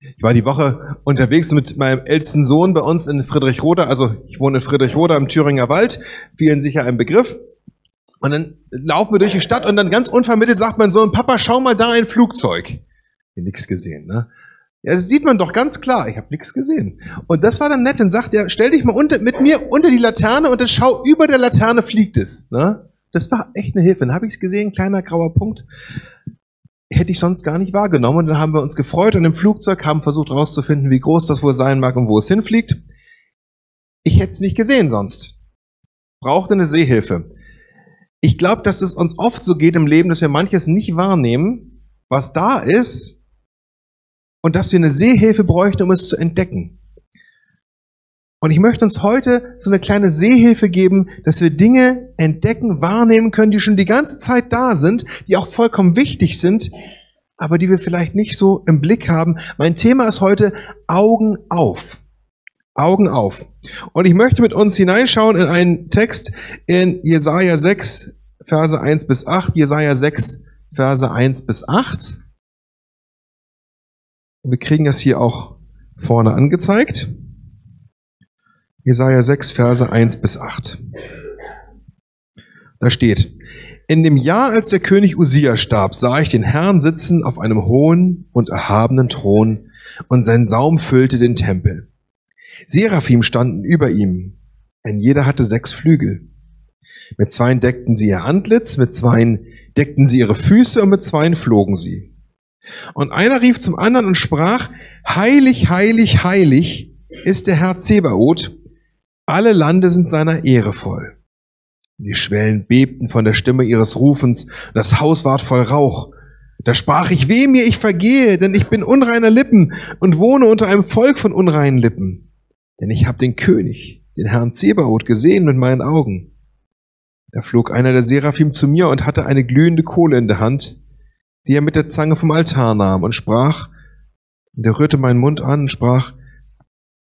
Ich war die Woche unterwegs mit meinem ältesten Sohn bei uns in Friedrichroda. Also ich wohne in Friedrichroda im Thüringer Wald. Vielen sicher ein Begriff. Und dann laufen wir durch die Stadt und dann ganz unvermittelt sagt mein Sohn, Papa, schau mal da ein Flugzeug. Ich nichts gesehen, ne? Ja, das sieht man doch ganz klar. Ich habe nichts gesehen. Und das war dann nett. Dann sagt er, stell dich mal unter, mit mir unter die Laterne und dann schau, über der Laterne fliegt es. Ne? Das war echt eine Hilfe. Dann habe ich es gesehen, kleiner grauer Punkt. Hätte ich sonst gar nicht wahrgenommen. Und dann haben wir uns gefreut und im Flugzeug haben versucht herauszufinden, wie groß das wohl sein mag und wo es hinfliegt. Ich hätte es nicht gesehen sonst. Brauchte eine Seehilfe. Ich glaube, dass es uns oft so geht im Leben, dass wir manches nicht wahrnehmen, was da ist, und dass wir eine Sehhilfe bräuchten, um es zu entdecken. Und ich möchte uns heute so eine kleine Sehhilfe geben, dass wir Dinge entdecken, wahrnehmen können, die schon die ganze Zeit da sind, die auch vollkommen wichtig sind, aber die wir vielleicht nicht so im Blick haben. Mein Thema ist heute Augen auf. Augen auf. Und ich möchte mit uns hineinschauen in einen Text in Jesaja 6, Verse 1 bis 8. Jesaja 6, Verse 1 bis 8. Und wir kriegen das hier auch vorne angezeigt. Jesaja 6, Verse 1 bis 8. Da steht, in dem Jahr, als der König Usia starb, sah ich den Herrn sitzen auf einem hohen und erhabenen Thron, und sein Saum füllte den Tempel. Seraphim standen über ihm, ein jeder hatte sechs Flügel. Mit zweien deckten sie ihr Antlitz, mit zweien deckten sie ihre Füße und mit zweien flogen sie. Und einer rief zum anderen und sprach, heilig, heilig, heilig ist der Herr Zebaoth, alle Lande sind seiner Ehre voll. Die Schwellen bebten von der Stimme ihres Rufens, das Haus ward voll Rauch. Da sprach ich, weh mir, ich vergehe, denn ich bin unreiner Lippen und wohne unter einem Volk von unreinen Lippen. Denn ich habe den König, den Herrn Zebaoth, gesehen mit meinen Augen. Da flog einer der Seraphim zu mir und hatte eine glühende Kohle in der Hand, die er mit der Zange vom Altar nahm und sprach, der rührte meinen Mund an und sprach,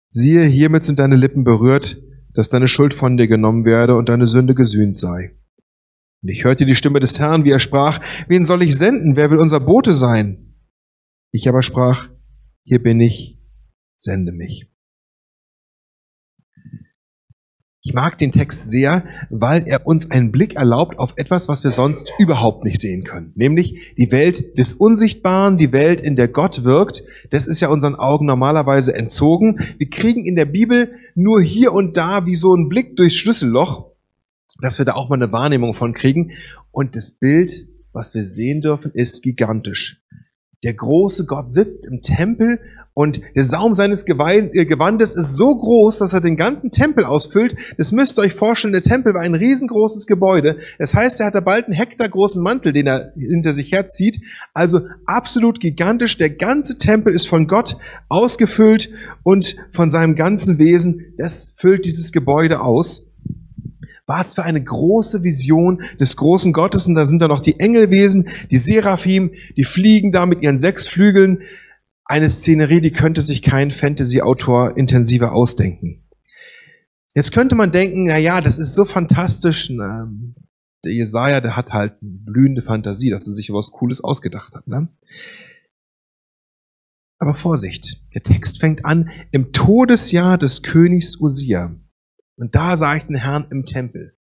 siehe, hiermit sind deine Lippen berührt, dass deine Schuld von dir genommen werde und deine Sünde gesühnt sei. Und ich hörte die Stimme des Herrn, wie er sprach, wen soll ich senden? Wer will unser Bote sein? Ich aber sprach, hier bin ich, sende mich. Ich mag den Text sehr, weil er uns einen Blick erlaubt auf etwas, was wir sonst überhaupt nicht sehen können. Nämlich die Welt des Unsichtbaren, die Welt, in der Gott wirkt. Das ist ja unseren Augen normalerweise entzogen. Wir kriegen in der Bibel nur hier und da wie so einen Blick durchs Schlüsselloch, dass wir da auch mal eine Wahrnehmung von kriegen. Und das Bild, was wir sehen dürfen, ist gigantisch. Der große Gott sitzt im Tempel und der Saum seines äh, Gewandes ist so groß, dass er den ganzen Tempel ausfüllt. Das müsst ihr euch vorstellen, der Tempel war ein riesengroßes Gebäude. Das heißt, er hat da bald einen Hektar großen Mantel, den er hinter sich herzieht. Also absolut gigantisch. Der ganze Tempel ist von Gott ausgefüllt und von seinem ganzen Wesen. Das füllt dieses Gebäude aus. Was für eine große Vision des großen Gottes. Und da sind da noch die Engelwesen, die Seraphim, die fliegen da mit ihren sechs Flügeln. Eine Szenerie, die könnte sich kein Fantasy-Autor intensiver ausdenken. Jetzt könnte man denken, na ja, das ist so fantastisch. Na, der Jesaja, der hat halt eine blühende Fantasie, dass er sich was Cooles ausgedacht hat. Ne? Aber Vorsicht, der Text fängt an im Todesjahr des Königs Usia. Und da sah ich den Herrn im Tempel.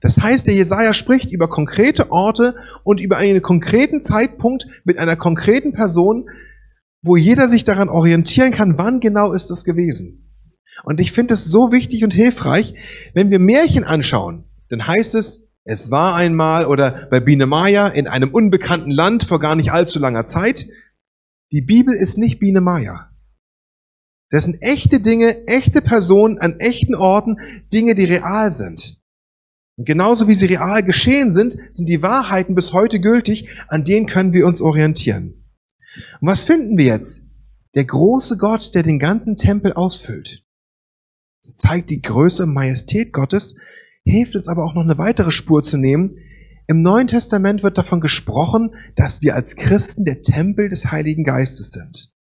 Das heißt, der Jesaja spricht über konkrete Orte und über einen konkreten Zeitpunkt mit einer konkreten Person, wo jeder sich daran orientieren kann, wann genau ist das gewesen. Und ich finde es so wichtig und hilfreich, wenn wir Märchen anschauen, dann heißt es, es war einmal oder bei Biene Maya in einem unbekannten Land vor gar nicht allzu langer Zeit. Die Bibel ist nicht Biene Maya. Das sind echte Dinge, echte Personen an echten Orten, Dinge, die real sind. Und genauso wie sie real geschehen sind, sind die Wahrheiten bis heute gültig, an denen können wir uns orientieren. Und was finden wir jetzt? Der große Gott, der den ganzen Tempel ausfüllt. Es zeigt die Größe und Majestät Gottes, hilft uns aber auch noch eine weitere Spur zu nehmen. Im Neuen Testament wird davon gesprochen, dass wir als Christen der Tempel des Heiligen Geistes sind.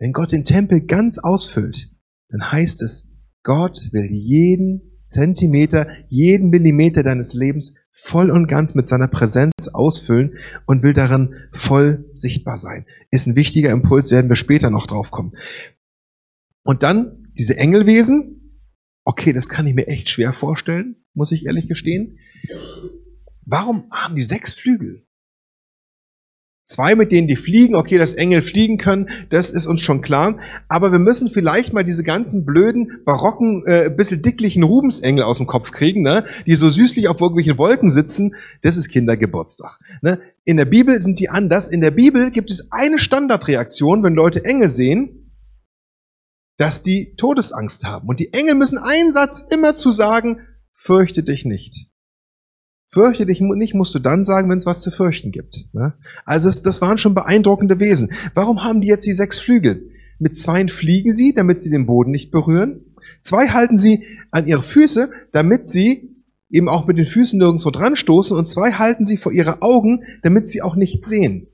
Wenn Gott den Tempel ganz ausfüllt, dann heißt es, Gott will jeden Zentimeter, jeden Millimeter deines Lebens voll und ganz mit seiner Präsenz ausfüllen und will darin voll sichtbar sein. Ist ein wichtiger Impuls, werden wir später noch drauf kommen. Und dann diese Engelwesen. Okay, das kann ich mir echt schwer vorstellen, muss ich ehrlich gestehen. Warum haben die sechs Flügel? Zwei, mit denen die fliegen, okay, dass Engel fliegen können, das ist uns schon klar. Aber wir müssen vielleicht mal diese ganzen blöden, barocken, äh, bisschen dicklichen Rubensengel aus dem Kopf kriegen, ne? die so süßlich auf irgendwelchen Wolken sitzen. Das ist Kindergeburtstag. Ne? In der Bibel sind die anders. In der Bibel gibt es eine Standardreaktion, wenn Leute Engel sehen, dass die Todesangst haben. Und die Engel müssen einen Satz immer zu sagen, fürchte dich nicht. Fürchte dich nicht, musst du dann sagen, wenn es was zu fürchten gibt. Ne? Also das, waren schon beeindruckende Wesen. Warum haben die jetzt die sechs Flügel? Mit zweien fliegen sie, damit sie den Boden nicht berühren. Zwei halten sie an ihre Füße, damit sie eben auch mit den Füßen nirgendwo dran stoßen. Und zwei halten sie vor ihre Augen, damit sie auch nichts sehen.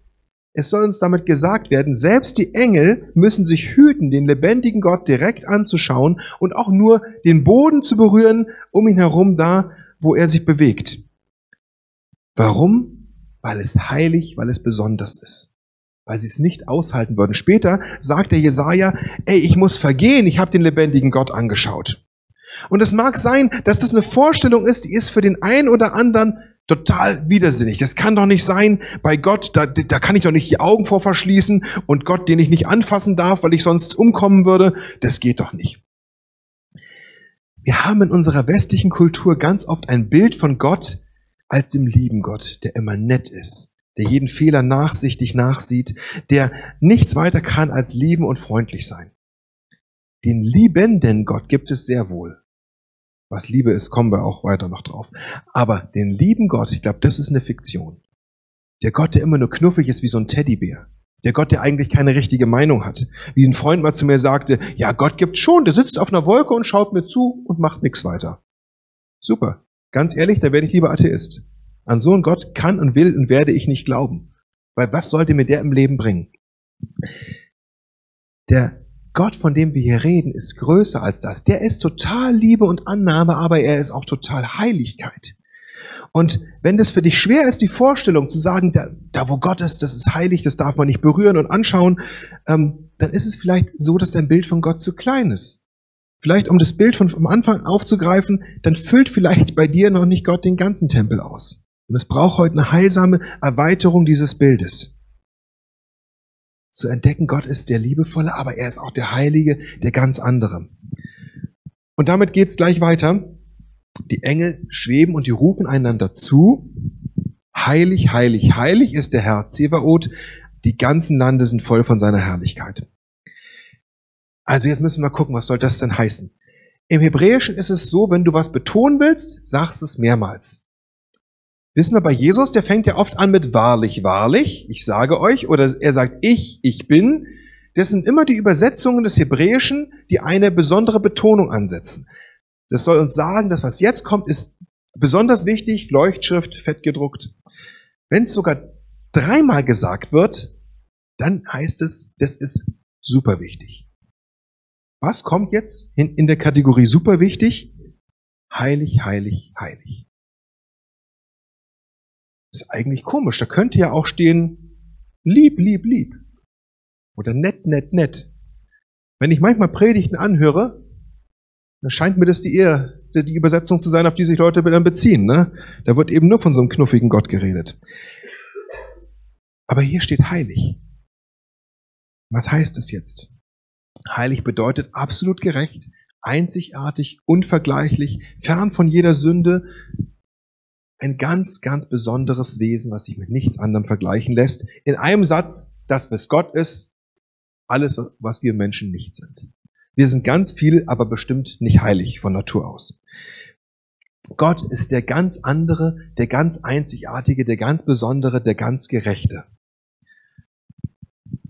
Es soll uns damit gesagt werden, selbst die Engel müssen sich hüten, den lebendigen Gott direkt anzuschauen und auch nur den Boden zu berühren, um ihn herum da, wo er sich bewegt. Warum? Weil es heilig, weil es besonders ist. Weil sie es nicht aushalten würden. Später sagt der Jesaja, ey, ich muss vergehen, ich habe den lebendigen Gott angeschaut. Und es mag sein, dass das eine Vorstellung ist, die ist für den einen oder anderen total widersinnig. Das kann doch nicht sein, bei Gott, da, da kann ich doch nicht die Augen vor verschließen und Gott, den ich nicht anfassen darf, weil ich sonst umkommen würde, das geht doch nicht. Wir haben in unserer westlichen Kultur ganz oft ein Bild von Gott, als dem lieben Gott, der immer nett ist, der jeden Fehler nachsichtig nachsieht, der nichts weiter kann als lieben und freundlich sein. Den liebenden Gott gibt es sehr wohl. Was Liebe ist, kommen wir auch weiter noch drauf. Aber den lieben Gott, ich glaube, das ist eine Fiktion. Der Gott, der immer nur knuffig ist wie so ein Teddybär. Der Gott, der eigentlich keine richtige Meinung hat. Wie ein Freund mal zu mir sagte, ja, Gott gibt schon, der sitzt auf einer Wolke und schaut mir zu und macht nichts weiter. Super. Ganz ehrlich, da werde ich lieber Atheist. An so einen Gott kann und will und werde ich nicht glauben. Weil was sollte mir der im Leben bringen? Der Gott, von dem wir hier reden, ist größer als das. Der ist total Liebe und Annahme, aber er ist auch total Heiligkeit. Und wenn das für dich schwer ist, die Vorstellung zu sagen, da, da wo Gott ist, das ist heilig, das darf man nicht berühren und anschauen, ähm, dann ist es vielleicht so, dass dein Bild von Gott zu klein ist. Vielleicht, um das Bild von vom Anfang aufzugreifen, dann füllt vielleicht bei dir noch nicht Gott den ganzen Tempel aus. Und es braucht heute eine heilsame Erweiterung dieses Bildes. Zu entdecken, Gott ist der Liebevolle, aber er ist auch der Heilige, der ganz andere. Und damit geht's gleich weiter. Die Engel schweben und die rufen einander zu. Heilig, heilig, heilig ist der Herr Zebaoth. Die ganzen Lande sind voll von seiner Herrlichkeit. Also jetzt müssen wir gucken, was soll das denn heißen? Im Hebräischen ist es so, wenn du was betonen willst, sagst es mehrmals. Wissen wir bei Jesus, der fängt ja oft an mit wahrlich, wahrlich, ich sage euch, oder er sagt ich, ich bin. Das sind immer die Übersetzungen des Hebräischen, die eine besondere Betonung ansetzen. Das soll uns sagen, dass was jetzt kommt, ist besonders wichtig, Leuchtschrift, fett gedruckt. Wenn es sogar dreimal gesagt wird, dann heißt es, das ist super wichtig. Was kommt jetzt in, in der Kategorie super wichtig? Heilig, heilig, heilig. ist eigentlich komisch. Da könnte ja auch stehen, lieb, lieb, lieb. Oder nett, nett, nett. Wenn ich manchmal Predigten anhöre, dann scheint mir das die eher die Übersetzung zu sein, auf die sich Leute dann beziehen. Ne? Da wird eben nur von so einem knuffigen Gott geredet. Aber hier steht heilig. Was heißt es jetzt? Heilig bedeutet absolut gerecht, einzigartig, unvergleichlich, fern von jeder Sünde. Ein ganz, ganz besonderes Wesen, was sich mit nichts anderem vergleichen lässt. In einem Satz, das, was Gott ist, alles, was wir Menschen nicht sind. Wir sind ganz viel, aber bestimmt nicht heilig von Natur aus. Gott ist der ganz andere, der ganz einzigartige, der ganz besondere, der ganz gerechte.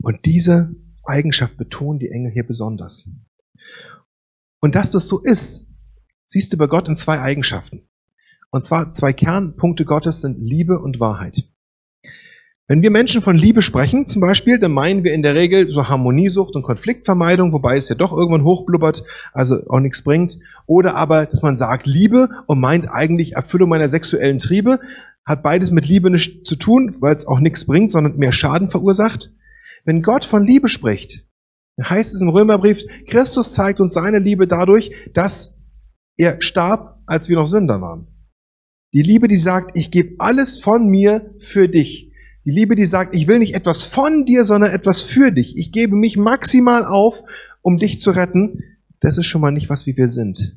Und diese Eigenschaft betonen die Engel hier besonders. Und dass das so ist, siehst du bei Gott in zwei Eigenschaften. Und zwar zwei Kernpunkte Gottes sind Liebe und Wahrheit. Wenn wir Menschen von Liebe sprechen, zum Beispiel, dann meinen wir in der Regel so Harmoniesucht und Konfliktvermeidung, wobei es ja doch irgendwann hochblubbert, also auch nichts bringt. Oder aber, dass man sagt Liebe und meint eigentlich Erfüllung meiner sexuellen Triebe, hat beides mit Liebe nichts zu tun, weil es auch nichts bringt, sondern mehr Schaden verursacht. Wenn Gott von Liebe spricht, dann heißt es im Römerbrief, Christus zeigt uns seine Liebe dadurch, dass er starb, als wir noch Sünder waren. Die Liebe, die sagt, ich gebe alles von mir für dich. Die Liebe, die sagt, ich will nicht etwas von dir, sondern etwas für dich. Ich gebe mich maximal auf, um dich zu retten. Das ist schon mal nicht was, wie wir sind.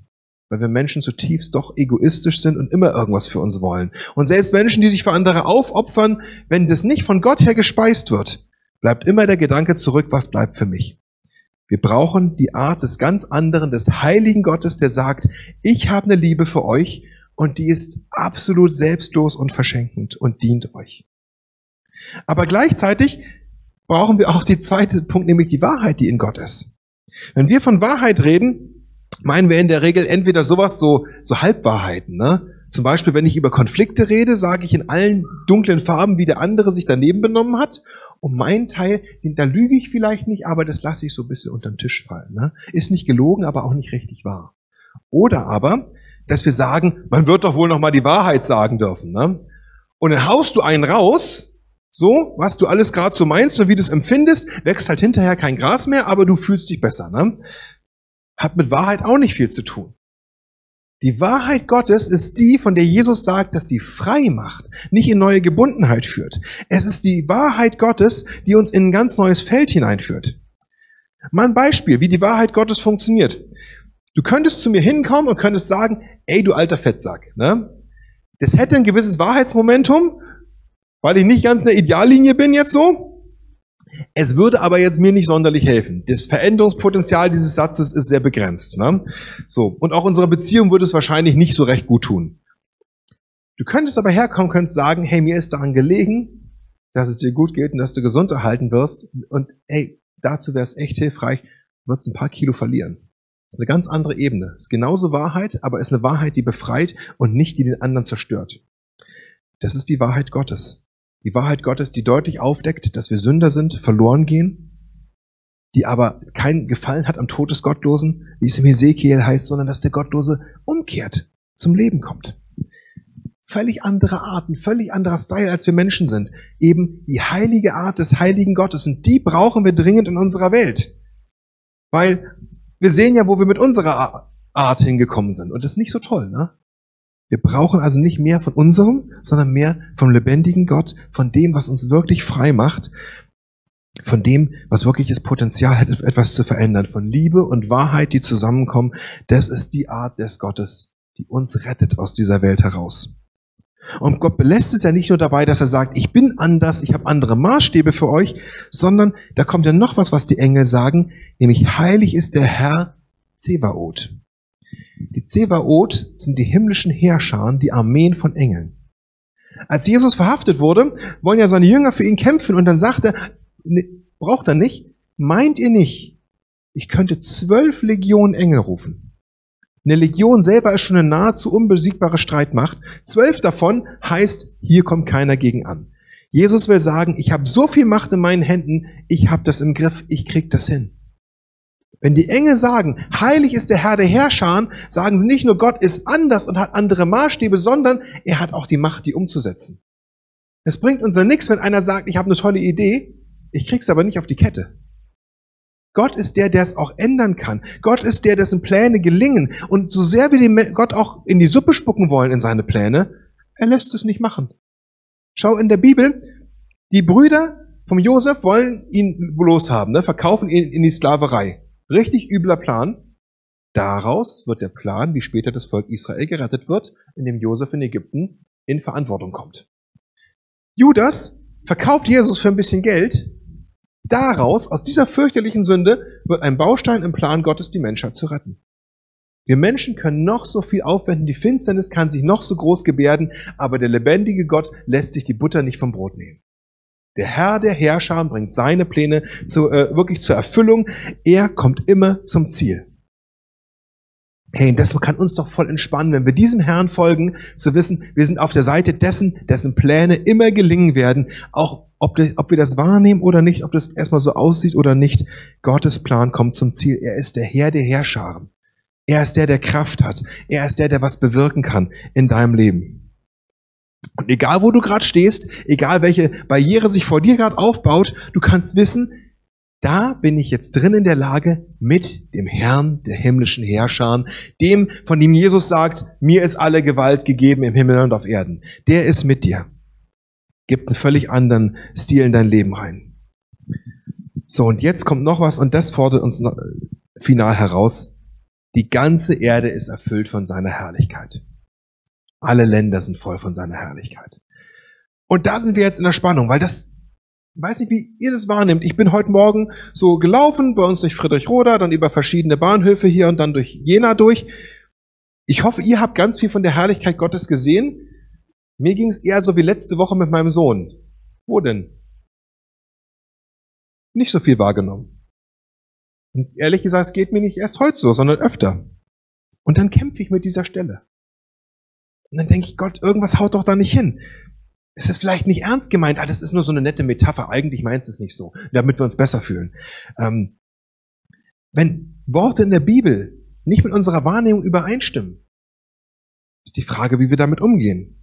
Weil wir Menschen zutiefst doch egoistisch sind und immer irgendwas für uns wollen. Und selbst Menschen, die sich für andere aufopfern, wenn das nicht von Gott her gespeist wird, bleibt immer der Gedanke zurück, was bleibt für mich. Wir brauchen die Art des ganz anderen, des heiligen Gottes, der sagt, ich habe eine Liebe für euch und die ist absolut selbstlos und verschenkend und dient euch. Aber gleichzeitig brauchen wir auch die zweite Punkt, nämlich die Wahrheit, die in Gott ist. Wenn wir von Wahrheit reden, meinen wir in der Regel entweder sowas, so, so Halbwahrheiten, ne? Zum Beispiel, wenn ich über Konflikte rede, sage ich in allen dunklen Farben, wie der andere sich daneben benommen hat. Und mein Teil, da lüge ich vielleicht nicht, aber das lasse ich so ein bisschen unter den Tisch fallen. Ne? Ist nicht gelogen, aber auch nicht richtig wahr. Oder aber, dass wir sagen, man wird doch wohl noch mal die Wahrheit sagen dürfen. Ne? Und dann haust du einen raus, so, was du alles gerade so meinst und wie du es empfindest, wächst halt hinterher kein Gras mehr, aber du fühlst dich besser. Ne? Hat mit Wahrheit auch nicht viel zu tun. Die Wahrheit Gottes ist die, von der Jesus sagt, dass sie frei macht, nicht in neue Gebundenheit führt. Es ist die Wahrheit Gottes, die uns in ein ganz neues Feld hineinführt. Mal ein Beispiel, wie die Wahrheit Gottes funktioniert. Du könntest zu mir hinkommen und könntest sagen, ey, du alter Fettsack. Ne? Das hätte ein gewisses Wahrheitsmomentum weil ich nicht ganz in der Ideallinie bin jetzt so. Es würde aber jetzt mir nicht sonderlich helfen. Das Veränderungspotenzial dieses Satzes ist sehr begrenzt. Ne? So. Und auch unserer Beziehung würde es wahrscheinlich nicht so recht gut tun. Du könntest aber herkommen, könntest sagen, hey, mir ist daran gelegen, dass es dir gut geht und dass du gesund erhalten wirst. Und hey, dazu wäre es echt hilfreich, würdest ein paar Kilo verlieren. Das ist eine ganz andere Ebene. Ist genauso Wahrheit, aber ist eine Wahrheit, die befreit und nicht die den anderen zerstört. Das ist die Wahrheit Gottes. Die Wahrheit Gottes, die deutlich aufdeckt, dass wir Sünder sind, verloren gehen, die aber keinen Gefallen hat am Tod des Gottlosen, wie es im Hesekiel heißt, sondern dass der Gottlose umkehrt, zum Leben kommt. Völlig andere Arten, völlig anderer Style, als wir Menschen sind. Eben die heilige Art des heiligen Gottes. Und die brauchen wir dringend in unserer Welt. Weil wir sehen ja, wo wir mit unserer Art hingekommen sind. Und das ist nicht so toll, ne? Wir brauchen also nicht mehr von unserem, sondern mehr vom lebendigen Gott, von dem, was uns wirklich frei macht, von dem, was wirklich das Potenzial hat, etwas zu verändern, von Liebe und Wahrheit, die zusammenkommen. Das ist die Art des Gottes, die uns rettet aus dieser Welt heraus. Und Gott belässt es ja nicht nur dabei, dass er sagt, ich bin anders, ich habe andere Maßstäbe für euch, sondern da kommt ja noch was, was die Engel sagen, nämlich heilig ist der Herr Zevaot. Die Zebaoth sind die himmlischen Heerscharen, die Armeen von Engeln. Als Jesus verhaftet wurde, wollen ja seine Jünger für ihn kämpfen und dann sagt er, ne, braucht er nicht, meint ihr nicht, ich könnte zwölf Legionen Engel rufen. Eine Legion selber ist schon eine nahezu unbesiegbare Streitmacht. Zwölf davon heißt, hier kommt keiner gegen an. Jesus will sagen, ich habe so viel Macht in meinen Händen, ich habe das im Griff, ich krieg das hin. Wenn die Engel sagen, heilig ist der Herr der Herrscher, sagen sie nicht nur, Gott ist anders und hat andere Maßstäbe, sondern er hat auch die Macht, die umzusetzen. Es bringt uns ja nichts, wenn einer sagt, ich habe eine tolle Idee, ich krieg's aber nicht auf die Kette. Gott ist der, der es auch ändern kann. Gott ist der, dessen Pläne gelingen. Und so sehr wir Gott auch in die Suppe spucken wollen in seine Pläne, er lässt es nicht machen. Schau in der Bibel, die Brüder vom Josef wollen ihn bloß haben, ne? verkaufen ihn in die Sklaverei. Richtig übler Plan. Daraus wird der Plan, wie später das Volk Israel gerettet wird, indem Josef in Ägypten in Verantwortung kommt. Judas verkauft Jesus für ein bisschen Geld. Daraus, aus dieser fürchterlichen Sünde, wird ein Baustein im Plan Gottes, die Menschheit zu retten. Wir Menschen können noch so viel aufwenden, die Finsternis kann sich noch so groß gebärden, aber der lebendige Gott lässt sich die Butter nicht vom Brot nehmen. Der Herr der Herrscher bringt seine Pläne zu, äh, wirklich zur Erfüllung. Er kommt immer zum Ziel. Hey, das kann uns doch voll entspannen, wenn wir diesem Herrn folgen, zu wissen, wir sind auf der Seite dessen, dessen Pläne immer gelingen werden, auch ob, ob wir das wahrnehmen oder nicht, ob das erstmal so aussieht oder nicht, Gottes Plan kommt zum Ziel. Er ist der Herr der Herrscharen. Er ist der, der Kraft hat. Er ist der, der was bewirken kann in deinem Leben. Und egal, wo du gerade stehst, egal welche Barriere sich vor dir gerade aufbaut, du kannst wissen, da bin ich jetzt drin in der Lage, mit dem Herrn der himmlischen Herrscher, dem, von dem Jesus sagt, mir ist alle Gewalt gegeben im Himmel und auf Erden. Der ist mit dir. Gibt einen völlig anderen Stil in dein Leben rein. So, und jetzt kommt noch was und das fordert uns noch final heraus. Die ganze Erde ist erfüllt von seiner Herrlichkeit. Alle Länder sind voll von seiner Herrlichkeit. Und da sind wir jetzt in der Spannung, weil das weiß nicht, wie ihr das wahrnehmt. Ich bin heute Morgen so gelaufen, bei uns durch Friedrichroda, dann über verschiedene Bahnhöfe hier und dann durch Jena durch. Ich hoffe, ihr habt ganz viel von der Herrlichkeit Gottes gesehen. Mir ging es eher so wie letzte Woche mit meinem Sohn. Wo denn? Nicht so viel wahrgenommen. Und ehrlich gesagt, es geht mir nicht erst heute so, sondern öfter. Und dann kämpfe ich mit dieser Stelle. Und dann denke ich, Gott, irgendwas haut doch da nicht hin ist das vielleicht nicht ernst gemeint? Ah, das ist nur so eine nette Metapher. Eigentlich meinst du es nicht so, damit wir uns besser fühlen. Ähm, wenn Worte in der Bibel nicht mit unserer Wahrnehmung übereinstimmen, ist die Frage, wie wir damit umgehen.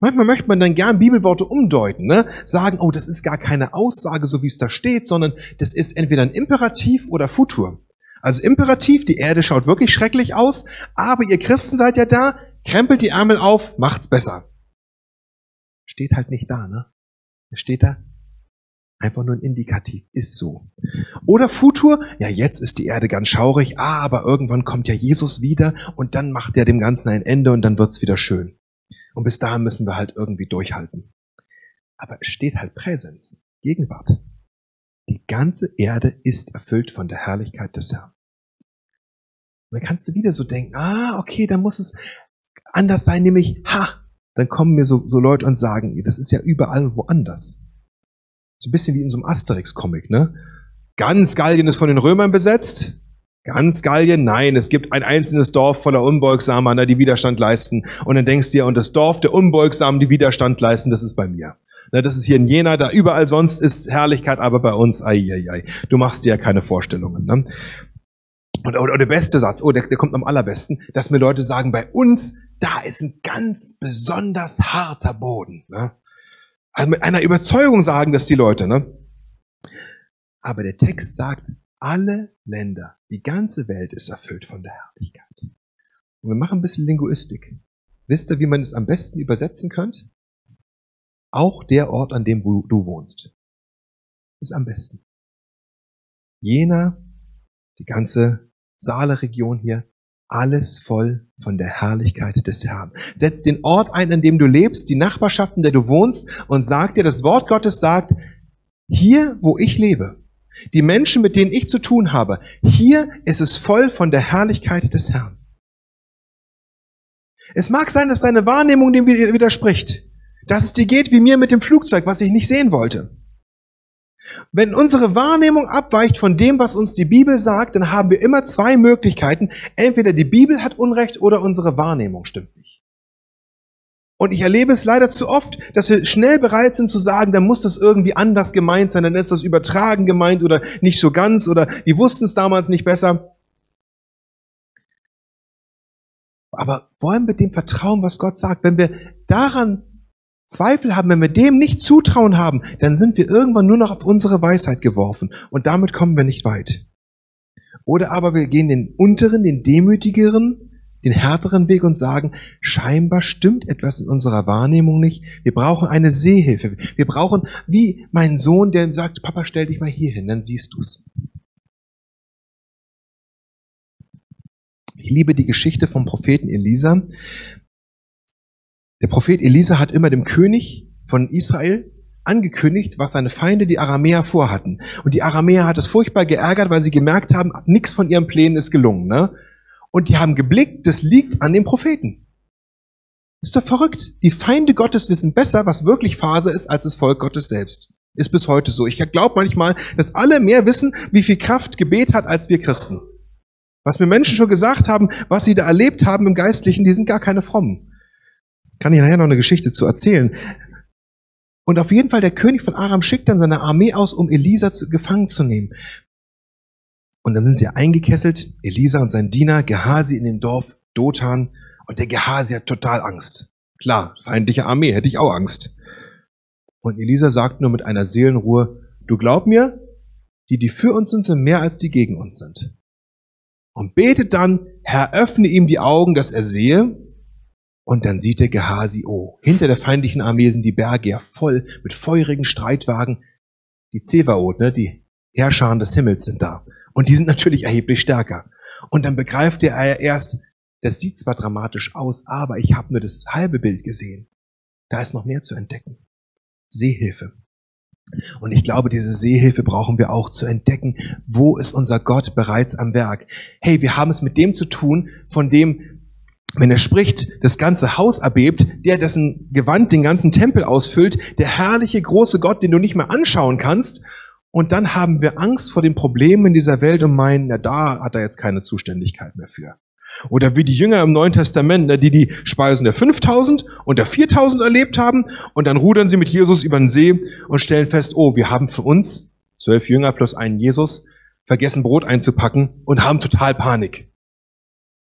Manchmal möchte man dann gern Bibelworte umdeuten, ne? sagen, oh, das ist gar keine Aussage, so wie es da steht, sondern das ist entweder ein Imperativ oder Futur. Also Imperativ, die Erde schaut wirklich schrecklich aus, aber ihr Christen seid ja da, krempelt die Ärmel auf, macht's besser. Steht halt nicht da, ne? Steht da einfach nur ein Indikativ, ist so. Oder Futur, ja, jetzt ist die Erde ganz schaurig, ah, aber irgendwann kommt ja Jesus wieder und dann macht er dem Ganzen ein Ende und dann wird's wieder schön. Und bis dahin müssen wir halt irgendwie durchhalten. Aber es steht halt Präsenz, Gegenwart. Die ganze Erde ist erfüllt von der Herrlichkeit des Herrn. Und dann kannst du wieder so denken, ah, okay, dann muss es anders sein, nämlich, ha, dann kommen mir so, so Leute und sagen, das ist ja überall woanders. So ein bisschen wie in so einem Asterix-Comic, ne? Ganz Gallien ist von den Römern besetzt. Ganz Gallien? Nein, es gibt ein einzelnes Dorf voller Unbeugsamer, ne, die Widerstand leisten. Und dann denkst du dir, und das Dorf der Unbeugsamen, die Widerstand leisten, das ist bei mir. Ne, das ist hier in Jena, da überall sonst ist Herrlichkeit, aber bei uns, ai, ai, ai. Du machst dir ja keine Vorstellungen. Ne? Und oder, der beste Satz, oh, der, der kommt am allerbesten, dass mir Leute sagen, bei uns da ist ein ganz besonders harter Boden. Ne? Also mit einer Überzeugung sagen das die Leute. Ne? Aber der Text sagt, alle Länder, die ganze Welt ist erfüllt von der Herrlichkeit. Und wir machen ein bisschen Linguistik. Wisst ihr, wie man es am besten übersetzen könnt? Auch der Ort, an dem du wohnst, ist am besten. Jena, die ganze Saale-Region hier, alles voll von der Herrlichkeit des Herrn. Setz den Ort ein, in dem du lebst, die Nachbarschaft, in der du wohnst und sag dir, das Wort Gottes sagt, hier, wo ich lebe, die Menschen, mit denen ich zu tun habe, hier ist es voll von der Herrlichkeit des Herrn. Es mag sein, dass deine Wahrnehmung dem widerspricht, dass es dir geht wie mir mit dem Flugzeug, was ich nicht sehen wollte. Wenn unsere Wahrnehmung abweicht von dem, was uns die Bibel sagt, dann haben wir immer zwei Möglichkeiten. Entweder die Bibel hat Unrecht oder unsere Wahrnehmung stimmt nicht. Und ich erlebe es leider zu oft, dass wir schnell bereit sind zu sagen, dann muss das irgendwie anders gemeint sein, dann ist das übertragen gemeint oder nicht so ganz oder die wussten es damals nicht besser. Aber wollen wir dem vertrauen, was Gott sagt? Wenn wir daran Zweifel haben, wenn wir dem nicht Zutrauen haben, dann sind wir irgendwann nur noch auf unsere Weisheit geworfen und damit kommen wir nicht weit. Oder aber wir gehen den unteren, den demütigeren, den härteren Weg und sagen, scheinbar stimmt etwas in unserer Wahrnehmung nicht. Wir brauchen eine Sehhilfe. Wir brauchen, wie mein Sohn, der sagt, Papa, stell dich mal hier hin, dann siehst du's. Ich liebe die Geschichte vom Propheten Elisa. Der Prophet Elisa hat immer dem König von Israel angekündigt, was seine Feinde, die Aramäer, vorhatten. Und die Aramäer hat es furchtbar geärgert, weil sie gemerkt haben, nichts von ihren Plänen ist gelungen. Ne? Und die haben geblickt, das liegt an dem Propheten. Ist doch verrückt. Die Feinde Gottes wissen besser, was wirklich Phase ist, als das Volk Gottes selbst. Ist bis heute so. Ich glaube manchmal, dass alle mehr wissen, wie viel Kraft Gebet hat, als wir Christen. Was mir Menschen schon gesagt haben, was sie da erlebt haben im Geistlichen, die sind gar keine Frommen. Kann ich nachher noch eine Geschichte zu erzählen. Und auf jeden Fall, der König von Aram schickt dann seine Armee aus, um Elisa zu, gefangen zu nehmen. Und dann sind sie eingekesselt, Elisa und sein Diener, Gehasi in dem Dorf Dothan. Und der Gehasi hat total Angst. Klar, feindliche Armee, hätte ich auch Angst. Und Elisa sagt nur mit einer Seelenruhe, du glaub mir, die, die für uns sind, sind mehr als die gegen uns sind. Und betet dann, Herr, öffne ihm die Augen, dass er sehe. Und dann sieht der Gehasi, oh, hinter der feindlichen Armee sind die Berge ja voll mit feurigen Streitwagen. Die Zevaot, ne, die Herrscher des Himmels sind da. Und die sind natürlich erheblich stärker. Und dann begreift er erst, das sieht zwar dramatisch aus, aber ich habe nur das halbe Bild gesehen. Da ist noch mehr zu entdecken. Sehhilfe. Und ich glaube, diese Sehhilfe brauchen wir auch zu entdecken, wo ist unser Gott bereits am Werk. Hey, wir haben es mit dem zu tun, von dem, wenn er spricht, das ganze Haus erbebt, der dessen Gewand den ganzen Tempel ausfüllt, der herrliche große Gott, den du nicht mehr anschauen kannst. Und dann haben wir Angst vor den Problemen in dieser Welt und meinen, na da hat er jetzt keine Zuständigkeit mehr für. Oder wie die Jünger im Neuen Testament, die die Speisen der 5000 und der 4000 erlebt haben und dann rudern sie mit Jesus über den See und stellen fest, oh, wir haben für uns, zwölf Jünger plus einen Jesus, vergessen Brot einzupacken und haben total Panik.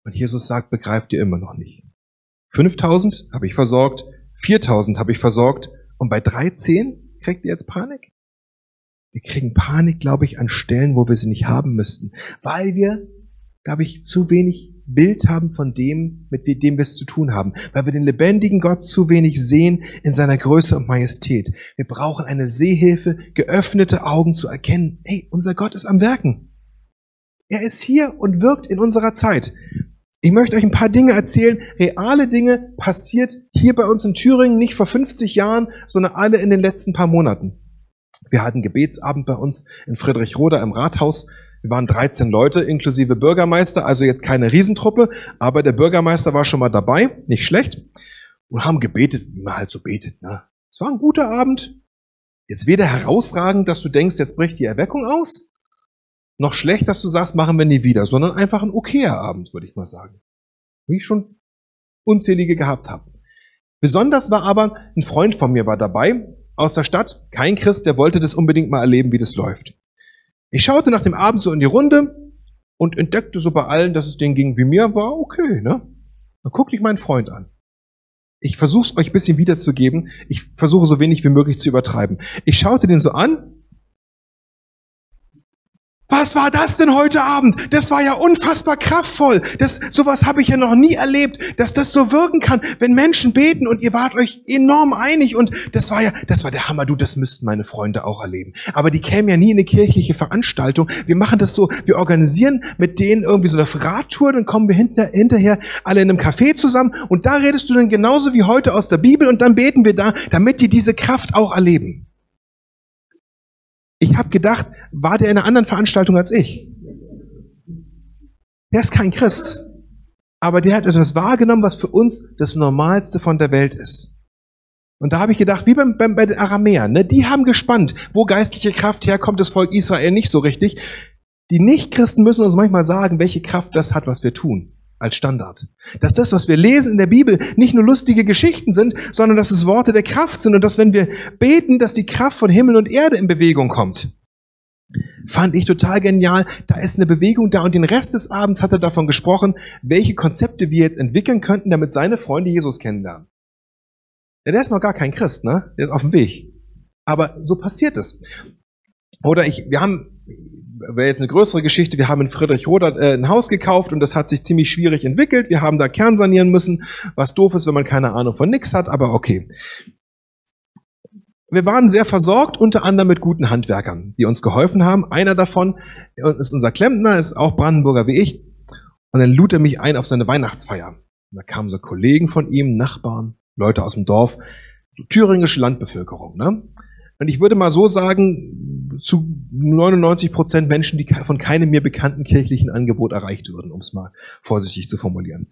Und Jesus sagt, begreift ihr immer noch nicht. 5000 habe ich versorgt, 4000 habe ich versorgt und bei 13 kriegt ihr jetzt Panik? Wir kriegen Panik, glaube ich, an Stellen, wo wir sie nicht haben müssten, weil wir, glaube ich, zu wenig Bild haben von dem, mit dem wir es zu tun haben, weil wir den lebendigen Gott zu wenig sehen in seiner Größe und Majestät. Wir brauchen eine Sehhilfe, geöffnete Augen zu erkennen, hey, unser Gott ist am Werken. Er ist hier und wirkt in unserer Zeit. Ich möchte euch ein paar Dinge erzählen, reale Dinge passiert hier bei uns in Thüringen nicht vor 50 Jahren, sondern alle in den letzten paar Monaten. Wir hatten Gebetsabend bei uns in Friedrichroda im Rathaus. Wir waren 13 Leute inklusive Bürgermeister, also jetzt keine Riesentruppe, aber der Bürgermeister war schon mal dabei, nicht schlecht, und haben gebetet, wie man halt so betet. Ne? Es war ein guter Abend. Jetzt weder herausragend, dass du denkst, jetzt bricht die Erweckung aus, noch schlecht, dass du sagst, machen wir nie wieder, sondern einfach ein okayer Abend, würde ich mal sagen. Wie ich schon unzählige gehabt habe. Besonders war aber, ein Freund von mir war dabei, aus der Stadt, kein Christ, der wollte das unbedingt mal erleben, wie das läuft. Ich schaute nach dem Abend so in die Runde und entdeckte so bei allen, dass es denen ging wie mir, war okay, ne? Dann guckte ich meinen Freund an. Ich versuche es euch ein bisschen wiederzugeben. Ich versuche so wenig wie möglich zu übertreiben. Ich schaute den so an was war das denn heute Abend? Das war ja unfassbar kraftvoll. Das, sowas habe ich ja noch nie erlebt, dass das so wirken kann, wenn Menschen beten und ihr wart euch enorm einig und das war ja, das war der Hammer. Du, das müssten meine Freunde auch erleben. Aber die kämen ja nie in eine kirchliche Veranstaltung. Wir machen das so, wir organisieren mit denen irgendwie so eine Radtour, dann kommen wir hinter, hinterher alle in einem Café zusammen und da redest du dann genauso wie heute aus der Bibel und dann beten wir da, damit die diese Kraft auch erleben. Ich habe gedacht, war der in einer anderen Veranstaltung als ich? Der ist kein Christ. Aber der hat etwas wahrgenommen, was für uns das Normalste von der Welt ist. Und da habe ich gedacht, wie beim, beim, bei den Aramäern, ne? die haben gespannt, wo geistliche Kraft herkommt, das Volk Israel nicht so richtig. Die Nichtchristen müssen uns manchmal sagen, welche Kraft das hat, was wir tun als Standard. Dass das, was wir lesen in der Bibel, nicht nur lustige Geschichten sind, sondern dass es Worte der Kraft sind und dass, wenn wir beten, dass die Kraft von Himmel und Erde in Bewegung kommt. Fand ich total genial. Da ist eine Bewegung da und den Rest des Abends hat er davon gesprochen, welche Konzepte wir jetzt entwickeln könnten, damit seine Freunde Jesus kennenlernen. Denn der ist noch gar kein Christ, ne? Der ist auf dem Weg. Aber so passiert es. Oder ich, wir haben wäre jetzt eine größere Geschichte. Wir haben in Friedrichroda äh, ein Haus gekauft und das hat sich ziemlich schwierig entwickelt. Wir haben da Kern sanieren müssen, was doof ist, wenn man keine Ahnung von nix hat, aber okay. Wir waren sehr versorgt, unter anderem mit guten Handwerkern, die uns geholfen haben. Einer davon ist unser Klempner, ist auch Brandenburger wie ich. Und dann lud er mich ein auf seine Weihnachtsfeier. Und da kamen so Kollegen von ihm, Nachbarn, Leute aus dem Dorf, so thüringische Landbevölkerung. Ne? Und ich würde mal so sagen, zu 99 Prozent Menschen, die von keinem mir bekannten kirchlichen Angebot erreicht würden, um es mal vorsichtig zu formulieren.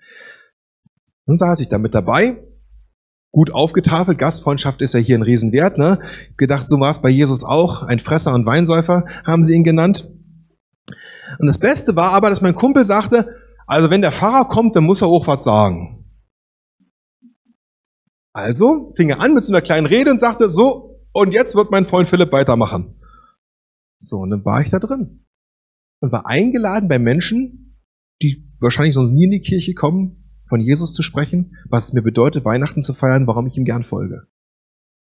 Dann saß ich da mit dabei, gut aufgetafelt, Gastfreundschaft ist ja hier ein Riesenwert, ne? Gedacht, so war es bei Jesus auch, ein Fresser und Weinsäufer haben sie ihn genannt. Und das Beste war aber, dass mein Kumpel sagte, also wenn der Pfarrer kommt, dann muss er auch was sagen. Also fing er an mit so einer kleinen Rede und sagte, so, Und jetzt wird mein Freund Philipp weitermachen. So, und dann war ich da drin. Und war eingeladen bei Menschen, die wahrscheinlich sonst nie in die Kirche kommen, von Jesus zu sprechen, was es mir bedeutet, Weihnachten zu feiern, warum ich ihm gern folge.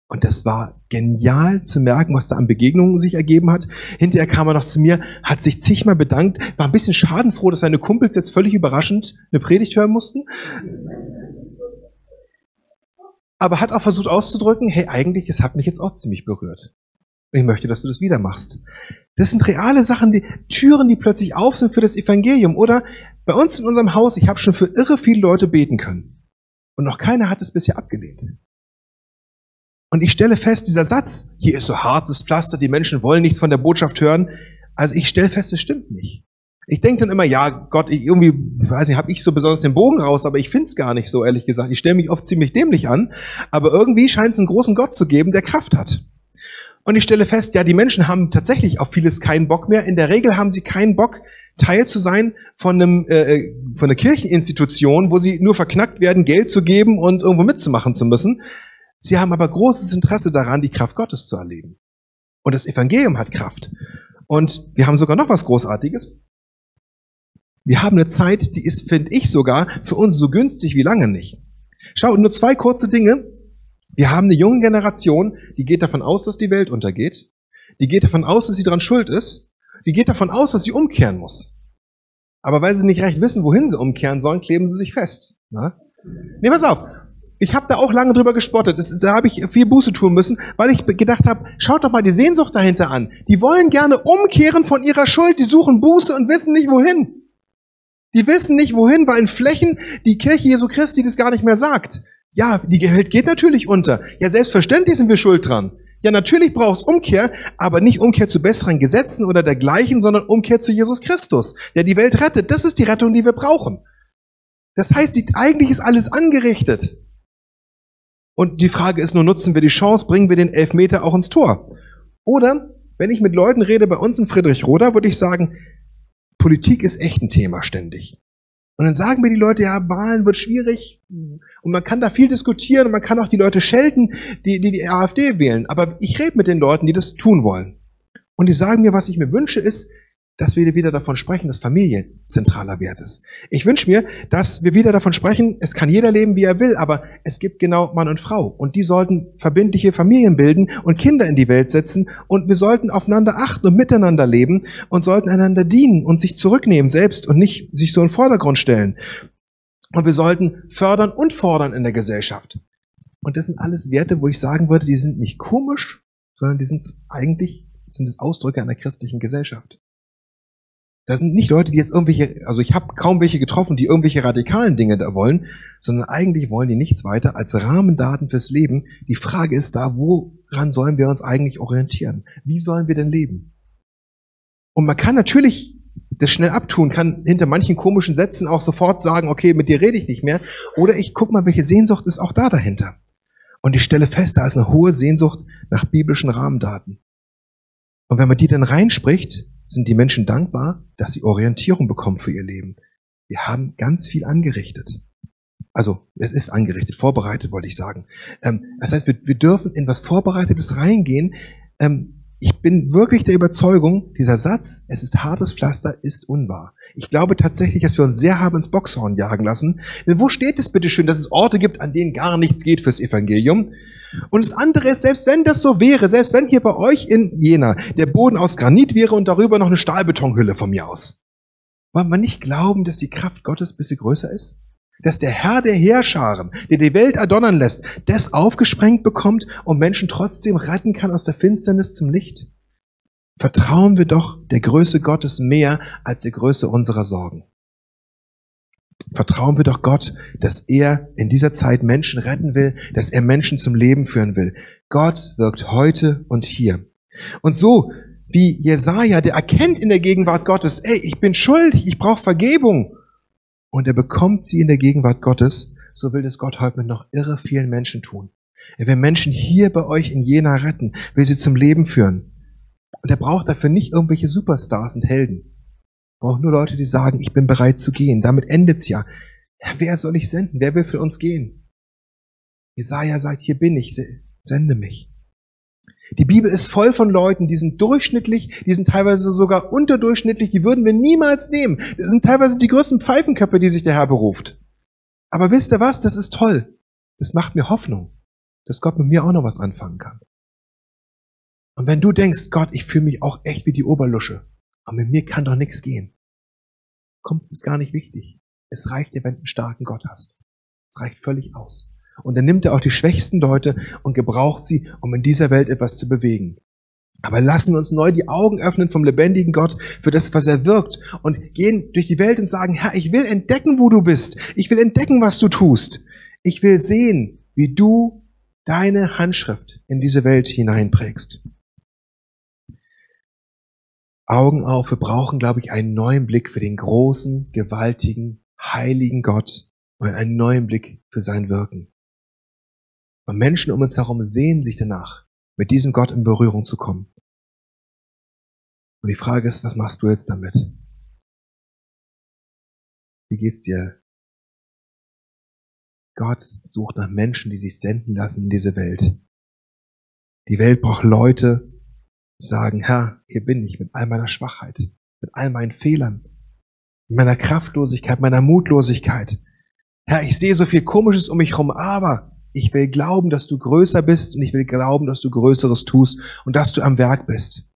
Und das war genial zu merken, was da an Begegnungen sich ergeben hat. Hinterher kam er noch zu mir, hat sich zigmal bedankt, war ein bisschen schadenfroh, dass seine Kumpels jetzt völlig überraschend eine Predigt hören mussten. Aber hat auch versucht auszudrücken, hey, eigentlich, es hat mich jetzt auch ziemlich berührt. Und ich möchte, dass du das wieder machst. Das sind reale Sachen, die Türen, die plötzlich auf sind für das Evangelium. Oder bei uns in unserem Haus, ich habe schon für irre viele Leute beten können. Und noch keiner hat es bisher abgelehnt. Und ich stelle fest, dieser Satz, hier ist so hartes Pflaster, die Menschen wollen nichts von der Botschaft hören. Also ich stelle fest, es stimmt nicht. Ich denke dann immer, ja, Gott, ich irgendwie, weiß nicht, habe ich so besonders den Bogen raus, aber ich finde es gar nicht so, ehrlich gesagt. Ich stelle mich oft ziemlich dämlich an, aber irgendwie scheint es einen großen Gott zu geben, der Kraft hat. Und ich stelle fest, ja, die Menschen haben tatsächlich auf vieles keinen Bock mehr. In der Regel haben sie keinen Bock, Teil zu sein von, einem, äh, äh von einer Kircheninstitution, wo sie nur verknackt werden, Geld zu geben und irgendwo mitzumachen zu müssen. Sie haben aber großes Interesse daran, die Kraft Gottes zu erleben. Und das Evangelium hat Kraft. Und wir haben sogar noch was Großartiges. Wir haben eine Zeit, die ist, finde ich sogar, für uns so günstig wie lange nicht. Schau, nur zwei kurze Dinge. Wir haben eine junge Generation, die geht davon aus, dass die Welt untergeht. Die geht davon aus, dass sie daran schuld ist. Die geht davon aus, dass sie umkehren muss. Aber weil sie nicht recht wissen, wohin sie umkehren sollen, kleben sie sich fest. Na? Nee, pass auf ich habe da auch lange drüber gespottet. Das, da habe ich viel Buße tun müssen, weil ich gedacht habe, schaut doch mal die Sehnsucht dahinter an. Die wollen gerne umkehren von ihrer Schuld, die suchen Buße und wissen nicht wohin. Die wissen nicht wohin, weil in Flächen die Kirche Jesu Christi das gar nicht mehr sagt. Ja, die Welt geht natürlich unter. Ja, selbstverständlich sind wir schuld dran. Ja, natürlich braucht es Umkehr, aber nicht Umkehr zu besseren Gesetzen oder dergleichen, sondern Umkehr zu Jesus Christus, der die Welt rettet. Das ist die Rettung, die wir brauchen. Das heißt, eigentlich ist alles angerichtet. Und die Frage ist nur, nutzen wir die Chance, bringen wir den Elfmeter auch ins Tor? Oder, wenn ich mit Leuten rede bei uns in Friedrichroda, würde ich sagen, Politik ist echt ein Thema ständig. Und dann sagen mir die Leute, ja, Wahlen wird schwierig und man kann da viel diskutieren und man kann auch die Leute schelten, die die, die AfD wählen. Aber ich rede mit den Leuten, die das tun wollen. Und die sagen mir, was ich mir wünsche, ist, dass wir wieder davon sprechen, dass Familie zentraler Wert ist. Ich wünsche mir, dass wir wieder davon sprechen, es kann jeder leben, wie er will, aber es gibt genau Mann und Frau. Und die sollten verbindliche Familien bilden und Kinder in die Welt setzen. Und wir sollten aufeinander achten und miteinander leben und sollten einander dienen und sich zurücknehmen selbst und nicht sich so in den Vordergrund stellen. Und wir sollten fördern und fordern in der Gesellschaft. Und das sind alles Werte, wo ich sagen würde, die sind nicht komisch, sondern die sind eigentlich sind es Ausdrücke einer christlichen Gesellschaft. Da sind nicht Leute, die jetzt irgendwelche, also ich habe kaum welche getroffen, die irgendwelche radikalen Dinge da wollen, sondern eigentlich wollen die nichts weiter als Rahmendaten fürs Leben. Die Frage ist da, woran sollen wir uns eigentlich orientieren? Wie sollen wir denn leben? Und man kann natürlich das schnell abtun, kann hinter manchen komischen Sätzen auch sofort sagen, okay, mit dir rede ich nicht mehr. Oder ich guck mal, welche Sehnsucht ist auch da dahinter. Und ich stelle fest, da ist eine hohe Sehnsucht nach biblischen Rahmendaten. Und wenn man die dann reinspricht, sind die Menschen dankbar, dass sie Orientierung bekommen für ihr Leben. Wir haben ganz viel angerichtet. Also es ist angerichtet, vorbereitet, wollte ich sagen. Ähm, das heißt, wir, dürfen in was Vorbereitetes reingehen. Ähm, ich bin wirklich der Überzeugung, dieser Satz, es ist hartes Pflaster, ist unwahr. Ich glaube tatsächlich, dass wir uns sehr haben ins Boxhorn jagen lassen. Denn wo steht es bitte schön, dass es Orte gibt, an denen gar nichts geht fürs Evangelium? Und das andere ist, selbst wenn das so wäre, selbst wenn hier bei euch in Jena der Boden aus Granit wäre und darüber noch eine Stahlbetonhülle von mir aus, wollen wir nicht glauben, dass die Kraft Gottes ein bisschen größer ist? Dass der Herr der Heerscharen, der die Welt erdonnern lässt, das aufgesprengt bekommt und Menschen trotzdem retten kann aus der Finsternis zum Licht? Vertrauen wir doch der Größe Gottes mehr als der Größe unserer Sorgen. Vertrauen wir doch Gott, dass er in dieser Zeit Menschen retten will, dass er Menschen zum Leben führen will. Gott wirkt heute und hier. Und so wie Jesaja, der erkennt in der Gegenwart Gottes, ey, ich bin schuldig, ich brauche Vergebung. Und er bekommt sie in der Gegenwart Gottes, so will es Gott heute mit noch irre vielen Menschen tun. Er will Menschen hier bei euch in Jena retten, will sie zum Leben führen. Und er braucht dafür nicht irgendwelche Superstars und Helden braucht nur Leute, die sagen, ich bin bereit zu gehen. Damit endet's ja. Wer soll ich senden? Wer will für uns gehen? Jesaja sagt, hier bin ich, sende mich. Die Bibel ist voll von Leuten, die sind durchschnittlich, die sind teilweise sogar unterdurchschnittlich, die würden wir niemals nehmen. Das sind teilweise die größten Pfeifenköpfe, die sich der Herr beruft. Aber wisst ihr was? Das ist toll. Das macht mir Hoffnung, dass Gott mit mir auch noch was anfangen kann. Und wenn du denkst, Gott, ich fühle mich auch echt wie die Oberlusche, aber mit mir kann doch nichts gehen. Kommt, ist gar nicht wichtig. Es reicht dir, wenn du einen starken Gott hast. Es reicht völlig aus. Und dann nimmt er auch die schwächsten Leute und gebraucht sie, um in dieser Welt etwas zu bewegen. Aber lassen wir uns neu die Augen öffnen vom lebendigen Gott für das, was er wirkt und gehen durch die Welt und sagen, Herr, ich will entdecken, wo du bist. Ich will entdecken, was du tust. Ich will sehen, wie du deine Handschrift in diese Welt hineinprägst. Augen auf, wir brauchen, glaube ich, einen neuen Blick für den großen, gewaltigen, heiligen Gott und einen neuen Blick für sein Wirken. Und Menschen um uns herum sehen sich danach, mit diesem Gott in Berührung zu kommen. Und die Frage ist, was machst du jetzt damit? Wie geht's dir? Gott sucht nach Menschen, die sich senden lassen in diese Welt. Die Welt braucht Leute, sagen, Herr, hier bin ich mit all meiner Schwachheit, mit all meinen Fehlern, mit meiner Kraftlosigkeit, meiner Mutlosigkeit. Herr, ich sehe so viel Komisches um mich herum, aber ich will glauben, dass du größer bist und ich will glauben, dass du Größeres tust und dass du am Werk bist.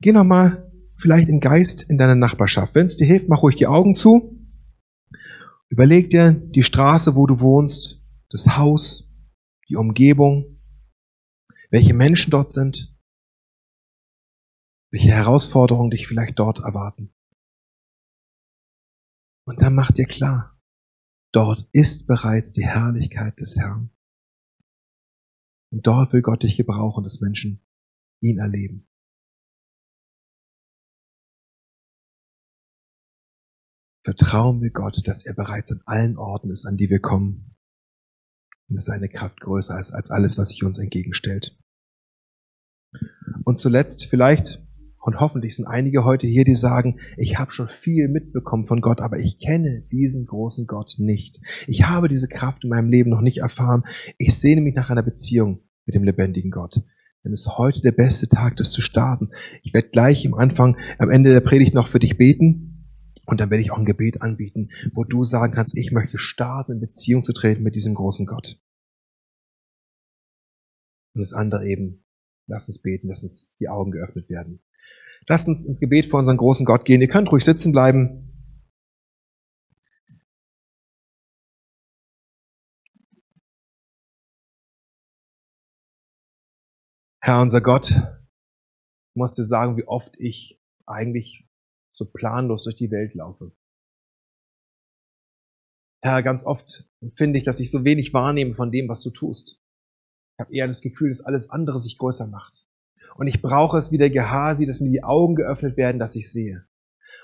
Geh nochmal vielleicht im Geist in deine Nachbarschaft. Wenn es dir hilft, mach ruhig die Augen zu. Überleg dir die Straße, wo du wohnst, das Haus, die Umgebung, welche Menschen dort sind, welche Herausforderungen dich vielleicht dort erwarten. Und dann mach dir klar, Dort ist bereits die Herrlichkeit des Herrn. Und dort will Gott dich gebrauchen, dass Menschen ihn erleben. Vertrauen wir Gott, dass er bereits an allen Orten ist, an die wir kommen. Dass seine Kraft größer ist als alles, was sich uns entgegenstellt. Und zuletzt vielleicht und hoffentlich sind einige heute hier, die sagen, ich habe schon viel mitbekommen von Gott, aber ich kenne diesen großen Gott nicht. Ich habe diese Kraft in meinem Leben noch nicht erfahren. Ich sehne mich nach einer Beziehung mit dem lebendigen Gott. Denn es ist heute der beste Tag, das zu starten. Ich werde gleich am Anfang, am Ende der Predigt noch für dich beten. Und dann werde ich auch ein Gebet anbieten, wo du sagen kannst, ich möchte starten, in Beziehung zu treten mit diesem großen Gott. Und das andere eben, lass uns beten, dass uns die Augen geöffnet werden. Lasst uns ins Gebet vor unseren großen Gott gehen. Ihr könnt ruhig sitzen bleiben. Herr, unser Gott, ich muss dir sagen, wie oft ich eigentlich so planlos durch die Welt laufe. Herr, ganz oft finde ich, dass ich so wenig wahrnehme von dem, was du tust. Ich habe eher das Gefühl, dass alles andere sich größer macht. Und ich brauche es wie der Gehasi, dass mir die Augen geöffnet werden, dass ich sehe.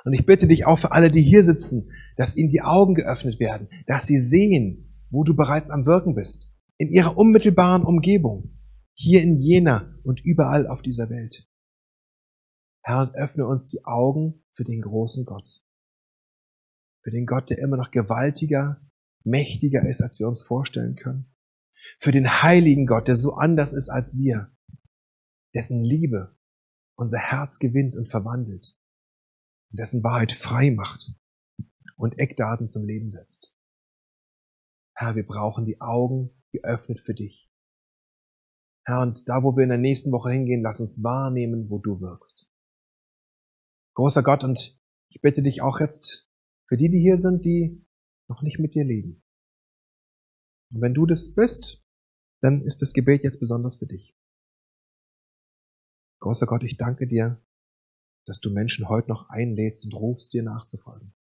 Und ich bitte dich auch für alle, die hier sitzen, dass ihnen die Augen geöffnet werden, dass sie sehen, wo du bereits am Wirken bist, in ihrer unmittelbaren Umgebung, hier in Jena und überall auf dieser Welt. Herr, öffne uns die Augen für den großen Gott. Für den Gott, der immer noch gewaltiger, mächtiger ist, als wir uns vorstellen können. Für den heiligen Gott, der so anders ist als wir dessen Liebe unser Herz gewinnt und verwandelt und dessen Wahrheit frei macht und Eckdaten zum Leben setzt. Herr, wir brauchen die Augen geöffnet für dich. Herr, und da, wo wir in der nächsten Woche hingehen, lass uns wahrnehmen, wo du wirkst. Großer Gott, und ich bitte dich auch jetzt für die, die hier sind, die noch nicht mit dir leben. Und wenn du das bist, dann ist das Gebet jetzt besonders für dich. Großer Gott, ich danke dir, dass du Menschen heute noch einlädst und rufst, dir nachzufolgen.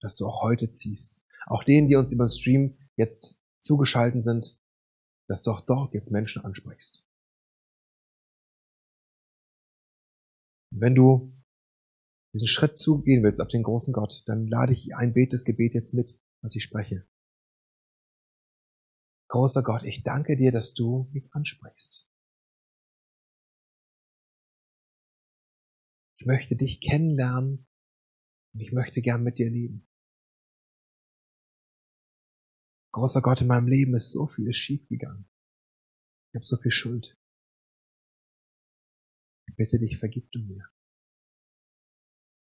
Dass du auch heute ziehst. Auch denen, die uns über den Stream jetzt zugeschalten sind, dass du auch dort jetzt Menschen ansprichst. Wenn du diesen Schritt zugehen willst auf den großen Gott, dann lade ich ein betes Gebet jetzt mit, was ich spreche. Großer Gott, ich danke dir, dass du mich ansprichst. Ich möchte dich kennenlernen und ich möchte gern mit dir leben. Großer Gott, in meinem Leben ist so vieles schiefgegangen. Ich habe so viel Schuld. Ich bitte dich, vergib du mir.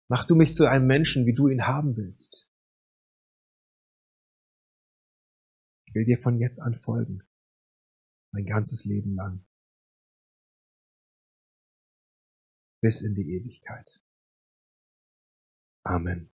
Mach du mich zu einem Menschen, wie du ihn haben willst. Ich will dir von jetzt an folgen. Mein ganzes Leben lang. Bis in die Ewigkeit. Amen.